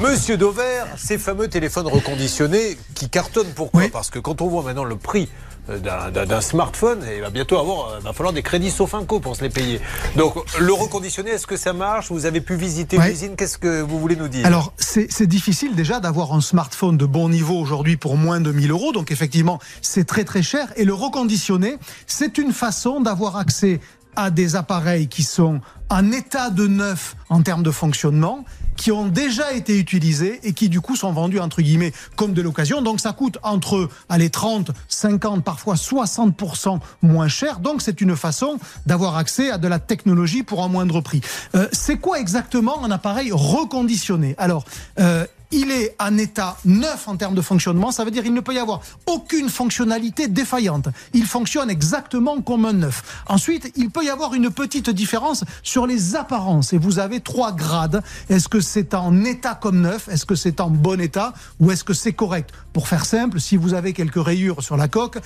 Monsieur Dauvert, ces fameux téléphones reconditionnés qui cartonnent, pourquoi Parce que quand on voit maintenant le prix euh, d'un smartphone, il va bientôt avoir, euh, va falloir des crédits sauf pour se les payer. Donc le reconditionné, est-ce que ça marche? Vous avez pu visiter l'usine? Qu'est-ce que vous voulez nous dire? Alors c'est difficile déjà d'avoir un smartphone de bon niveau aujourd'hui pour moins de 1000 euros. Donc effectivement, c'est très très cher. Et le reconditionné, c'est une façon d'avoir accès à des appareils qui sont en état de neuf en termes de fonctionnement qui ont déjà été utilisés et qui du coup sont vendus entre guillemets comme de l'occasion. Donc ça coûte entre allez 30, 50, parfois 60% moins cher. Donc c'est une façon d'avoir accès à de la technologie pour un moindre prix. Euh, c'est quoi exactement un appareil reconditionné? Alors euh, il est en état neuf en termes de fonctionnement. Ça veut dire qu'il ne peut y avoir aucune fonctionnalité défaillante. Il fonctionne exactement comme un neuf. Ensuite, il peut y avoir une petite différence sur les apparences. Et vous avez trois grades. Est-ce que c'est en état comme neuf? Est-ce que c'est en bon état? Ou est-ce que c'est correct? Pour faire simple, si vous avez quelques rayures sur la coque,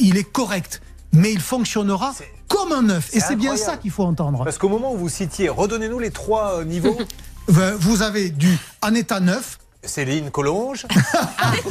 il est correct. Mais il fonctionnera comme un neuf. Et c'est bien ça qu'il faut entendre. Parce qu'au moment où vous citiez, redonnez-nous les trois euh, niveaux. Vous avez du en état neuf, Céline Collonge.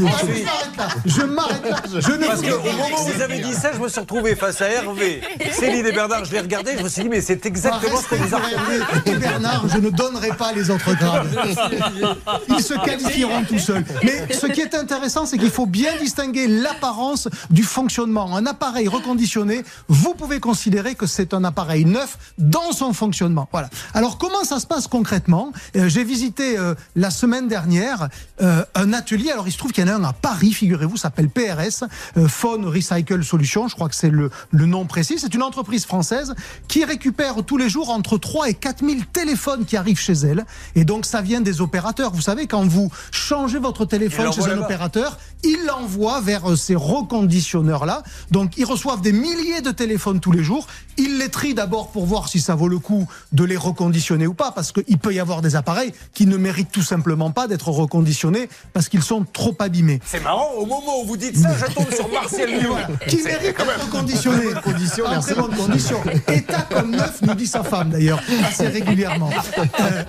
je m'arrête là. Je ne Parce qu'au moment où vous avez dit ça, je me suis retrouvé face à Hervé, Céline et Bernard. Je l'ai regardé, je me suis dit, mais c'est exactement ce que vous avez Et Bernard, je ne donnerai pas les autres grades. Ils se qualifieront tout seuls. Mais ce qui est intéressant, c'est qu'il faut bien distinguer l'apparence du fonctionnement. Un appareil reconditionné, vous pouvez considérer que c'est un appareil neuf dans son fonctionnement. Voilà. Alors, comment ça se passe concrètement? Euh, J'ai visité euh, la semaine dernière euh, un atelier. Alors il se trouve qu'il y en a un à Paris, figurez-vous, s'appelle PRS, euh, Phone Recycle Solutions, je crois que c'est le, le nom précis. C'est une entreprise française qui récupère tous les jours entre 3 et 4 000 téléphones qui arrivent chez elle. Et donc ça vient des opérateurs. Vous savez, quand vous changez votre téléphone chez un opérateur, il l'envoie vers euh, ces reconditionneurs-là. Donc ils reçoivent des milliers de téléphones tous les jours. Ils les trient d'abord pour voir si ça vaut le coup de les reconditionner ou pas, parce qu'il peut y avoir des appareils qui ne méritent tout simplement pas d'être reconditionnés parce qu'ils sont trop abîmés. C'est marrant, au moment où vous dites ça, je tombe sur Marcel Lyon. Qui mérite d'être reconditionné. Condition, en très bonne condition. État comme neuf, nous dit sa femme d'ailleurs, assez régulièrement. Euh,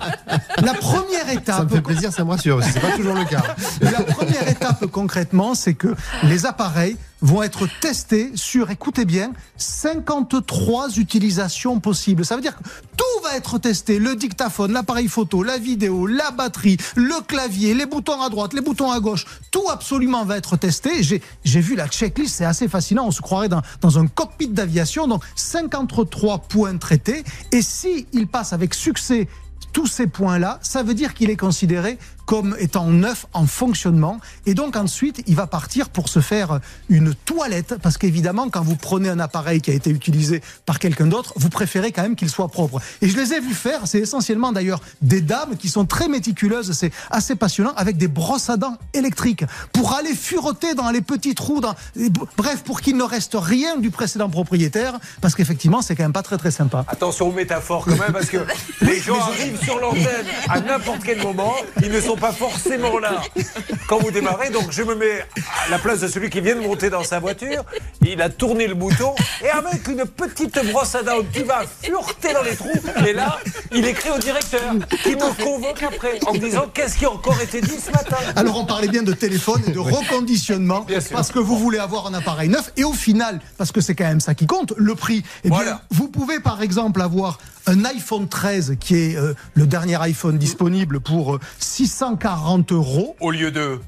la première étape. Ça me fait plaisir, ça me rassure, c'est pas toujours le cas. La première étape concrètement, c'est que les appareils vont être testés sur, écoutez bien, 53 utilisations possibles. Ça veut dire que tout va être testé. Le dictaphone, l'appareil photo, la vidéo, la batterie, le clavier, les boutons à droite, les boutons à gauche. Tout absolument va être testé. J'ai vu la checklist, c'est assez fascinant. On se croirait dans, un cockpit d'aviation. Donc 53 points traités. Et si il passe avec succès tous ces points-là, ça veut dire qu'il est considéré comme étant neuf en fonctionnement. Et donc ensuite, il va partir pour se faire une toilette, parce qu'évidemment, quand vous prenez un appareil qui a été utilisé par quelqu'un d'autre, vous préférez quand même qu'il soit propre. Et je les ai vus faire, c'est essentiellement d'ailleurs des dames qui sont très méticuleuses, c'est assez passionnant, avec des brosses à dents électriques, pour aller fureter dans les petits trous, dans... bref, pour qu'il ne reste rien du précédent propriétaire, parce qu'effectivement, c'est quand même pas très très sympa. Attention aux métaphores quand même, parce que les gens arrivent sur l'antenne à n'importe quel moment, ils ne sont pas forcément là quand vous démarrez. Donc je me mets à la place de celui qui vient de monter dans sa voiture. Il a tourné le bouton et avec une petite brosse à dents qui va fureter dans les trous. Et là, il écrit au directeur qui me convoque après en disant qu'est-ce qui a encore été dit ce matin? Alors on parlait bien de téléphone et de reconditionnement parce que vous voulez avoir un appareil neuf et au final, parce que c'est quand même ça qui compte, le prix. Eh bien, vous pouvez par exemple avoir un iPhone 13 qui est euh, le dernier iPhone disponible pour 640 euh, euros. Au lieu de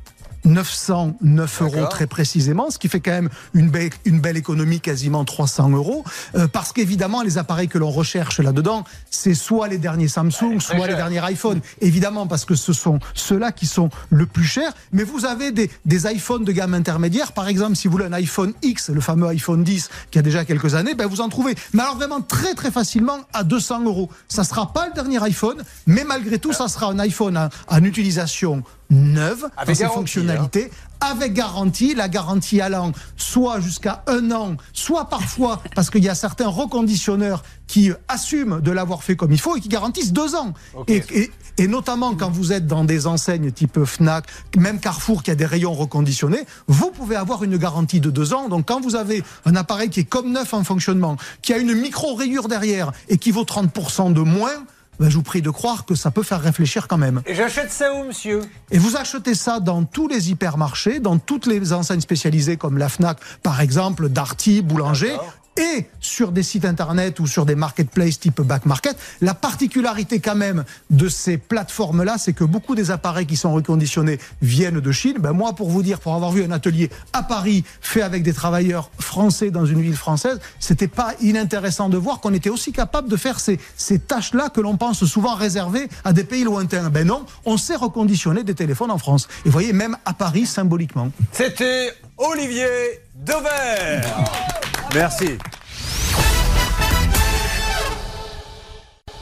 909 euros très précisément, ce qui fait quand même une belle, une belle économie, quasiment 300 euros. Euh, parce qu'évidemment, les appareils que l'on recherche là-dedans, c'est soit les derniers Samsung, soit les derniers iPhone. Évidemment, parce que ce sont ceux-là qui sont le plus chers. Mais vous avez des, des iPhones de gamme intermédiaire. Par exemple, si vous voulez un iPhone X, le fameux iPhone 10 qui a déjà quelques années, ben vous en trouvez. Mais alors vraiment très très facilement à 200 euros. Ça sera pas le dernier iPhone, mais malgré tout, ça sera un iPhone en utilisation neuve avec ses fonctionnalités, avec garantie, la garantie allant soit jusqu'à un an, soit parfois, parce qu'il y a certains reconditionneurs qui assument de l'avoir fait comme il faut et qui garantissent deux ans. Et, et, notamment quand vous êtes dans des enseignes type Fnac, même Carrefour qui a des rayons reconditionnés, vous pouvez avoir une garantie de deux ans. Donc quand vous avez un appareil qui est comme neuf en fonctionnement, qui a une micro-rayure derrière et qui vaut 30% de moins, ben, je vous prie de croire que ça peut faire réfléchir quand même. Et j'achète ça où, monsieur? Et vous achetez ça dans tous les hypermarchés, dans toutes les enseignes spécialisées comme la FNAC, par exemple, Darty, Boulanger et sur des sites internet ou sur des marketplaces type back market. La particularité quand même de ces plateformes-là, c'est que beaucoup des appareils qui sont reconditionnés viennent de Chine. Ben moi, pour vous dire, pour avoir vu un atelier à Paris fait avec des travailleurs français dans une ville française, c'était pas inintéressant de voir qu'on était aussi capable de faire ces, ces tâches-là que l'on pense souvent réservées à des pays lointains. Ben non, on sait reconditionner des téléphones en France. Et vous voyez, même à Paris, symboliquement. C'était Olivier Dever. Merci.